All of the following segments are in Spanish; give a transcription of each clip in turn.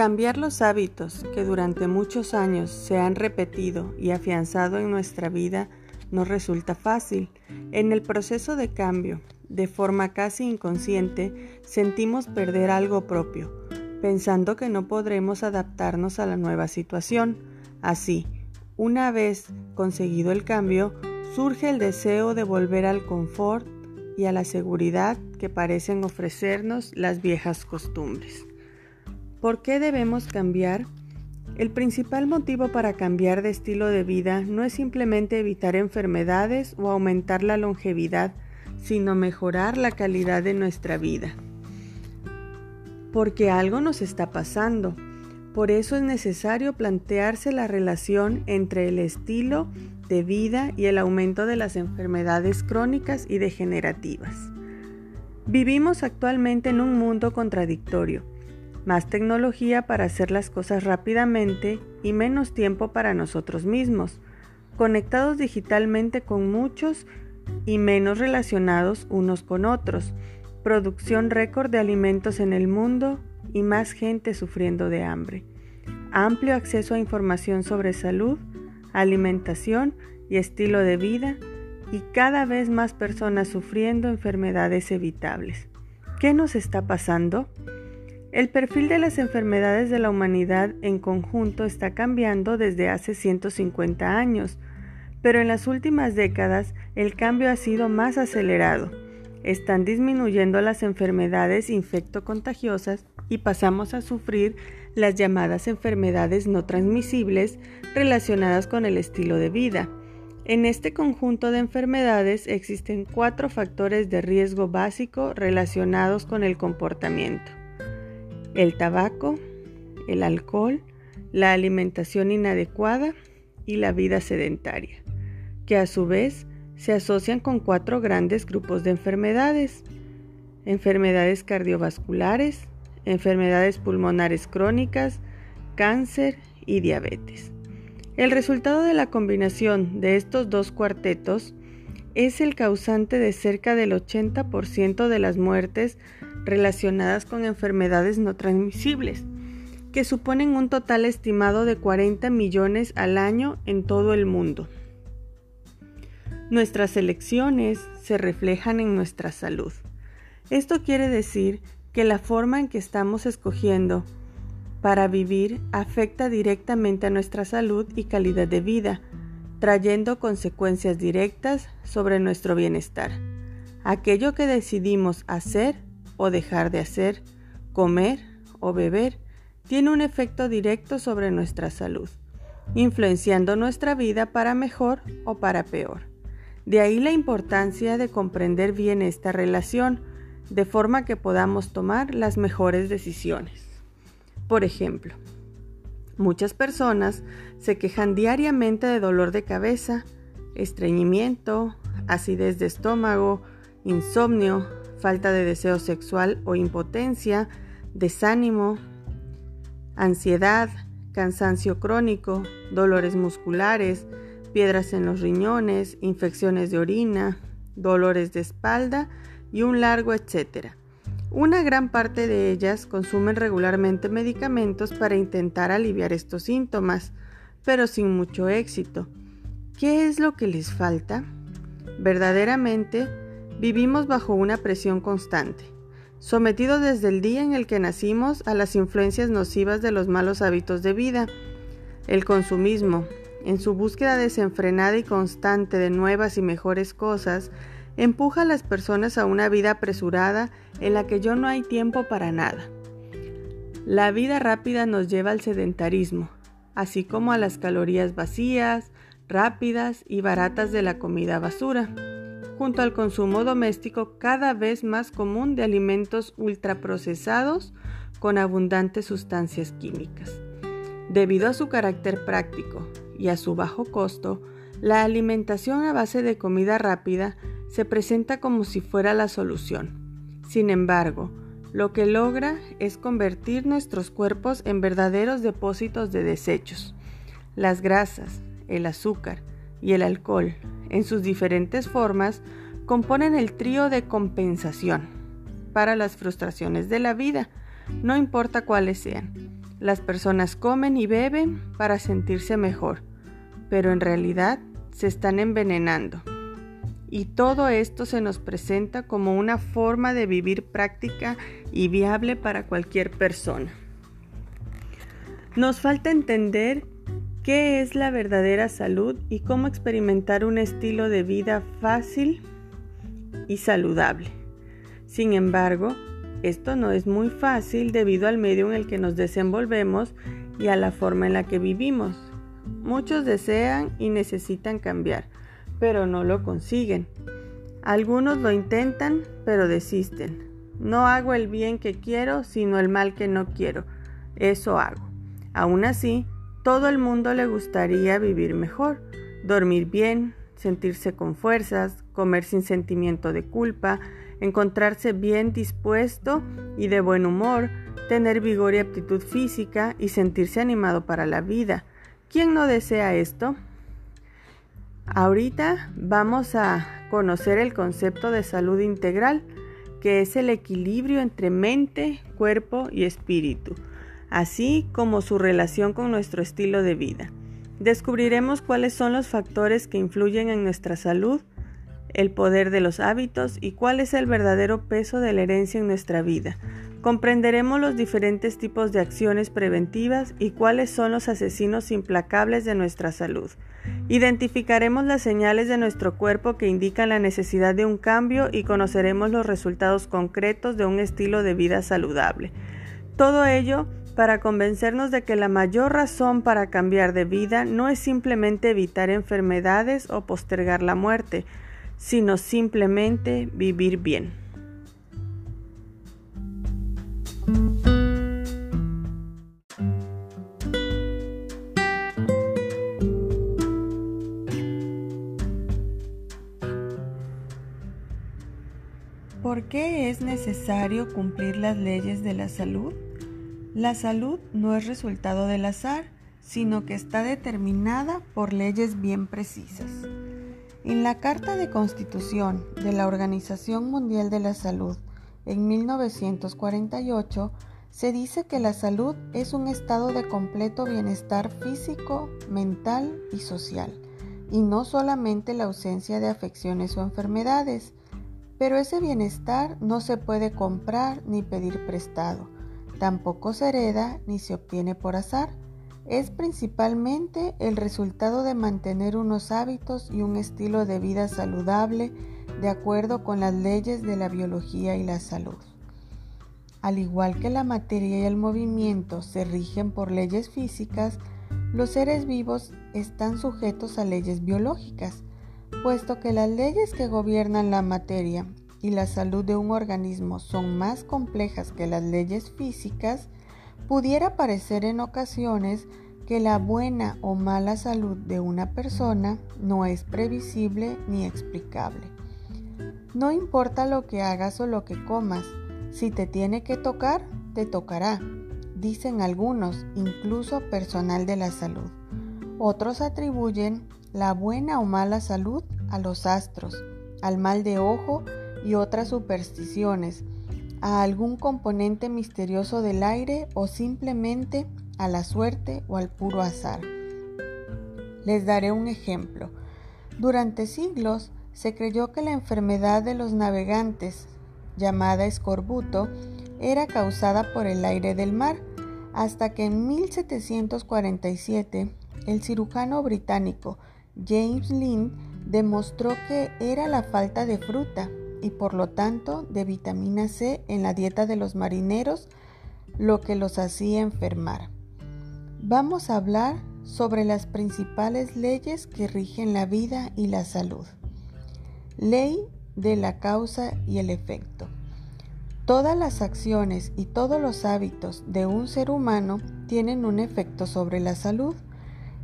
Cambiar los hábitos que durante muchos años se han repetido y afianzado en nuestra vida no resulta fácil. En el proceso de cambio, de forma casi inconsciente, sentimos perder algo propio, pensando que no podremos adaptarnos a la nueva situación. Así, una vez conseguido el cambio, surge el deseo de volver al confort y a la seguridad que parecen ofrecernos las viejas costumbres. ¿Por qué debemos cambiar? El principal motivo para cambiar de estilo de vida no es simplemente evitar enfermedades o aumentar la longevidad, sino mejorar la calidad de nuestra vida. Porque algo nos está pasando. Por eso es necesario plantearse la relación entre el estilo de vida y el aumento de las enfermedades crónicas y degenerativas. Vivimos actualmente en un mundo contradictorio más tecnología para hacer las cosas rápidamente y menos tiempo para nosotros mismos, conectados digitalmente con muchos y menos relacionados unos con otros, producción récord de alimentos en el mundo y más gente sufriendo de hambre, amplio acceso a información sobre salud, alimentación y estilo de vida y cada vez más personas sufriendo enfermedades evitables. ¿Qué nos está pasando? El perfil de las enfermedades de la humanidad en conjunto está cambiando desde hace 150 años, pero en las últimas décadas el cambio ha sido más acelerado. Están disminuyendo las enfermedades infectocontagiosas y pasamos a sufrir las llamadas enfermedades no transmisibles relacionadas con el estilo de vida. En este conjunto de enfermedades existen cuatro factores de riesgo básico relacionados con el comportamiento el tabaco, el alcohol, la alimentación inadecuada y la vida sedentaria, que a su vez se asocian con cuatro grandes grupos de enfermedades. Enfermedades cardiovasculares, enfermedades pulmonares crónicas, cáncer y diabetes. El resultado de la combinación de estos dos cuartetos es el causante de cerca del 80% de las muertes relacionadas con enfermedades no transmisibles, que suponen un total estimado de 40 millones al año en todo el mundo. Nuestras elecciones se reflejan en nuestra salud. Esto quiere decir que la forma en que estamos escogiendo para vivir afecta directamente a nuestra salud y calidad de vida, trayendo consecuencias directas sobre nuestro bienestar. Aquello que decidimos hacer o dejar de hacer, comer o beber, tiene un efecto directo sobre nuestra salud, influenciando nuestra vida para mejor o para peor. De ahí la importancia de comprender bien esta relación, de forma que podamos tomar las mejores decisiones. Por ejemplo, muchas personas se quejan diariamente de dolor de cabeza, estreñimiento, acidez de estómago, insomnio, falta de deseo sexual o impotencia, desánimo, ansiedad, cansancio crónico, dolores musculares, piedras en los riñones, infecciones de orina, dolores de espalda y un largo etcétera. Una gran parte de ellas consumen regularmente medicamentos para intentar aliviar estos síntomas, pero sin mucho éxito. ¿Qué es lo que les falta? Verdaderamente, Vivimos bajo una presión constante, sometidos desde el día en el que nacimos a las influencias nocivas de los malos hábitos de vida. El consumismo, en su búsqueda desenfrenada y constante de nuevas y mejores cosas, empuja a las personas a una vida apresurada en la que yo no hay tiempo para nada. La vida rápida nos lleva al sedentarismo, así como a las calorías vacías, rápidas y baratas de la comida basura junto al consumo doméstico cada vez más común de alimentos ultraprocesados con abundantes sustancias químicas. Debido a su carácter práctico y a su bajo costo, la alimentación a base de comida rápida se presenta como si fuera la solución. Sin embargo, lo que logra es convertir nuestros cuerpos en verdaderos depósitos de desechos. Las grasas, el azúcar y el alcohol en sus diferentes formas, componen el trío de compensación para las frustraciones de la vida, no importa cuáles sean. las personas comen y beben para sentirse mejor, pero en realidad se están envenenando. Y todo esto se nos presenta como una forma de vivir práctica y viable para cualquier persona. Nos falta entender qué es la verdadera salud y cómo experimentar un estilo de vida fácil y saludable. Sin embargo, esto no es muy fácil debido al medio en el que nos desenvolvemos y a la forma en la que vivimos. Muchos desean y necesitan cambiar, pero no lo consiguen. Algunos lo intentan, pero desisten. No hago el bien que quiero, sino el mal que no quiero. Eso hago. Aún así, todo el mundo le gustaría vivir mejor, dormir bien, sentirse con fuerzas, comer sin sentimiento de culpa, encontrarse bien dispuesto y de buen humor, tener vigor y aptitud física y sentirse animado para la vida. ¿Quién no desea esto? Ahorita vamos a conocer el concepto de salud integral, que es el equilibrio entre mente, cuerpo y espíritu, así como su relación con nuestro estilo de vida. Descubriremos cuáles son los factores que influyen en nuestra salud, el poder de los hábitos y cuál es el verdadero peso de la herencia en nuestra vida. Comprenderemos los diferentes tipos de acciones preventivas y cuáles son los asesinos implacables de nuestra salud. Identificaremos las señales de nuestro cuerpo que indican la necesidad de un cambio y conoceremos los resultados concretos de un estilo de vida saludable. Todo ello para convencernos de que la mayor razón para cambiar de vida no es simplemente evitar enfermedades o postergar la muerte, sino simplemente vivir bien. ¿Por qué es necesario cumplir las leyes de la salud? La salud no es resultado del azar, sino que está determinada por leyes bien precisas. En la Carta de Constitución de la Organización Mundial de la Salud, en 1948, se dice que la salud es un estado de completo bienestar físico, mental y social, y no solamente la ausencia de afecciones o enfermedades. Pero ese bienestar no se puede comprar ni pedir prestado Tampoco se hereda ni se obtiene por azar. Es principalmente el resultado de mantener unos hábitos y un estilo de vida saludable de acuerdo con las leyes de la biología y la salud. Al igual que la materia y el movimiento se rigen por leyes físicas, los seres vivos están sujetos a leyes biológicas, puesto que las leyes que gobiernan la materia y la salud de un organismo son más complejas que las leyes físicas, pudiera parecer en ocasiones que la buena o mala salud de una persona no es previsible ni explicable. No importa lo que hagas o lo que comas, si te tiene que tocar, te tocará, dicen algunos, incluso personal de la salud. Otros atribuyen la buena o mala salud a los astros, al mal de ojo y otras supersticiones, a algún componente misterioso del aire o simplemente a la suerte o al puro azar. Les daré un ejemplo. Durante siglos se creyó que la enfermedad de los navegantes, llamada escorbuto, era causada por el aire del mar, hasta que en 1747 el cirujano británico James Lind demostró que era la falta de fruta y por lo tanto de vitamina C en la dieta de los marineros, lo que los hacía enfermar. Vamos a hablar sobre las principales leyes que rigen la vida y la salud. Ley de la causa y el efecto. Todas las acciones y todos los hábitos de un ser humano tienen un efecto sobre la salud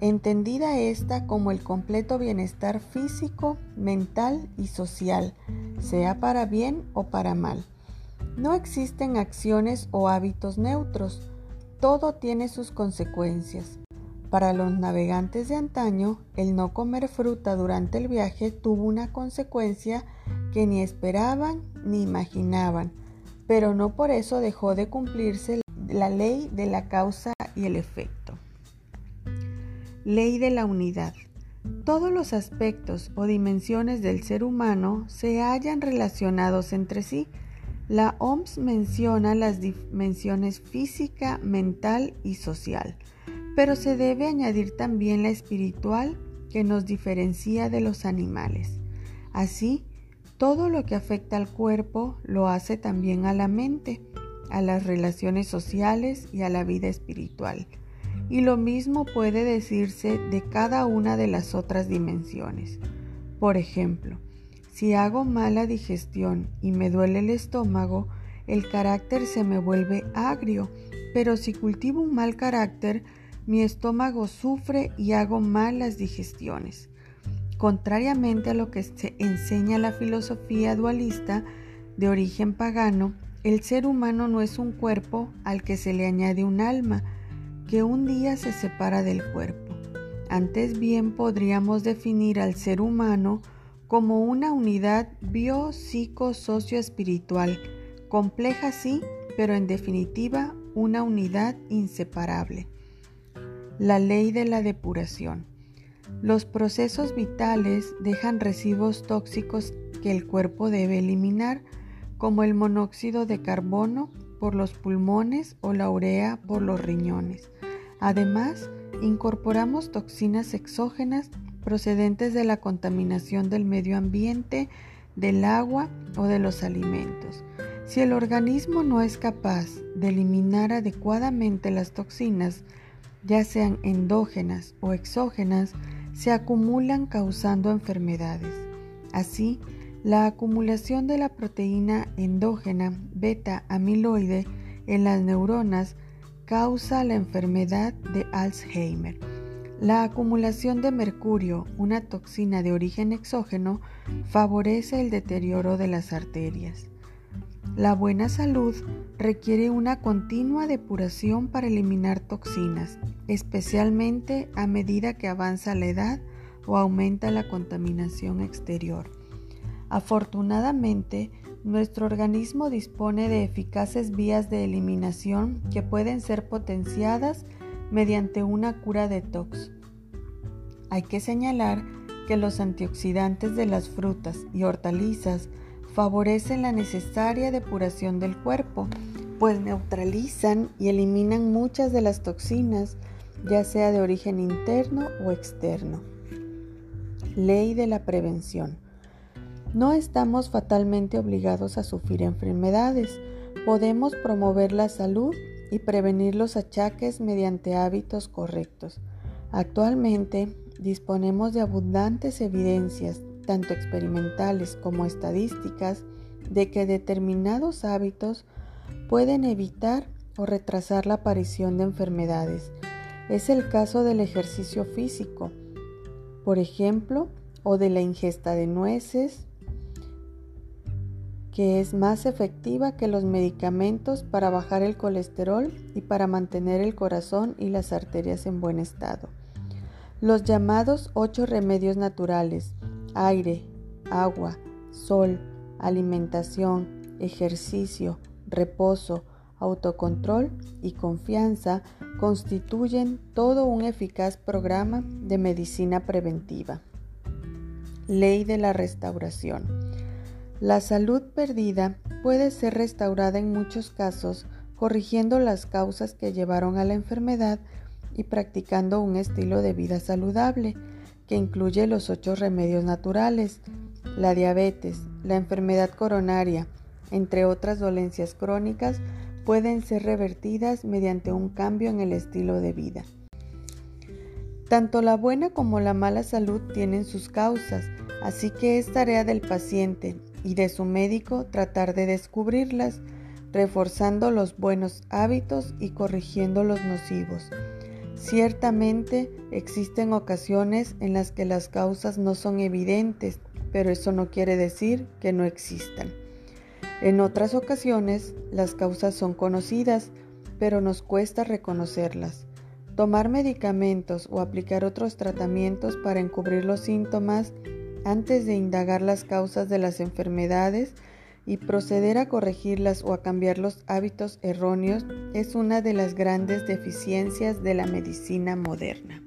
entendida esta como el completo bienestar físico, mental y social, sea para bien o para mal. No existen acciones o hábitos neutros, todo tiene sus consecuencias. Para los navegantes de antaño, el no comer fruta durante el viaje tuvo una consecuencia que ni esperaban ni imaginaban, pero no por eso dejó de cumplirse la ley de la causa y el efecto. Ley de la unidad. Todos los aspectos o dimensiones del ser humano se hallan relacionados entre sí. La OMS menciona las dimensiones física, mental y social, pero se debe añadir también la espiritual que nos diferencia de los animales. Así, todo lo que afecta al cuerpo lo hace también a la mente, a las relaciones sociales y a la vida espiritual. Y lo mismo puede decirse de cada una de las otras dimensiones. Por ejemplo, si hago mala digestión y me duele el estómago, el carácter se me vuelve agrio, pero si cultivo un mal carácter, mi estómago sufre y hago malas digestiones. Contrariamente a lo que se enseña la filosofía dualista de origen pagano, el ser humano no es un cuerpo al que se le añade un alma, que un día se separa del cuerpo. Antes bien podríamos definir al ser humano como una unidad bio psico espiritual compleja sí, pero en definitiva una unidad inseparable. La ley de la depuración. Los procesos vitales dejan residuos tóxicos que el cuerpo debe eliminar, como el monóxido de carbono por los pulmones o la urea por los riñones. Además, incorporamos toxinas exógenas procedentes de la contaminación del medio ambiente, del agua o de los alimentos. Si el organismo no es capaz de eliminar adecuadamente las toxinas, ya sean endógenas o exógenas, se acumulan causando enfermedades. Así, la acumulación de la proteína endógena beta amiloide en las neuronas causa la enfermedad de Alzheimer. La acumulación de mercurio, una toxina de origen exógeno, favorece el deterioro de las arterias. La buena salud requiere una continua depuración para eliminar toxinas, especialmente a medida que avanza la edad o aumenta la contaminación exterior. Afortunadamente, nuestro organismo dispone de eficaces vías de eliminación que pueden ser potenciadas mediante una cura detox. Hay que señalar que los antioxidantes de las frutas y hortalizas favorecen la necesaria depuración del cuerpo, pues neutralizan y eliminan muchas de las toxinas, ya sea de origen interno o externo. Ley de la prevención. No estamos fatalmente obligados a sufrir enfermedades. Podemos promover la salud y prevenir los achaques mediante hábitos correctos. Actualmente disponemos de abundantes evidencias tanto experimentales como estadísticas, de que determinados hábitos pueden evitar o retrasar la aparición de enfermedades. Es el caso del ejercicio físico, por ejemplo, o de la ingesta de nueces, que es más efectiva que los medicamentos para bajar el colesterol y para mantener el corazón y las arterias en buen estado. Los llamados ocho remedios naturales aire, agua, sol, alimentación, ejercicio, reposo, autocontrol y confianza constituyen todo un eficaz programa de medicina preventiva. Ley de la restauración. La salud perdida puede ser restaurada en muchos casos corrigiendo las causas que llevaron a la enfermedad y practicando un estilo de vida saludable que incluye los ocho remedios naturales, la diabetes, la enfermedad coronaria, entre otras dolencias crónicas, pueden ser revertidas mediante un cambio en el estilo de vida. Tanto la buena como la mala salud tienen sus causas, así que es tarea del paciente y de su médico tratar de descubrirlas, reforzando los buenos hábitos y corrigiendo los nocivos. Ciertamente existen ocasiones en las que las causas no son evidentes, pero eso no quiere decir que no existan. En otras ocasiones las causas son conocidas, pero nos cuesta reconocerlas. Tomar medicamentos o aplicar otros tratamientos para encubrir los síntomas antes de indagar las causas de las enfermedades y proceder a corregirlas o a cambiar los hábitos erróneos es una de las grandes deficiencias de la medicina moderna.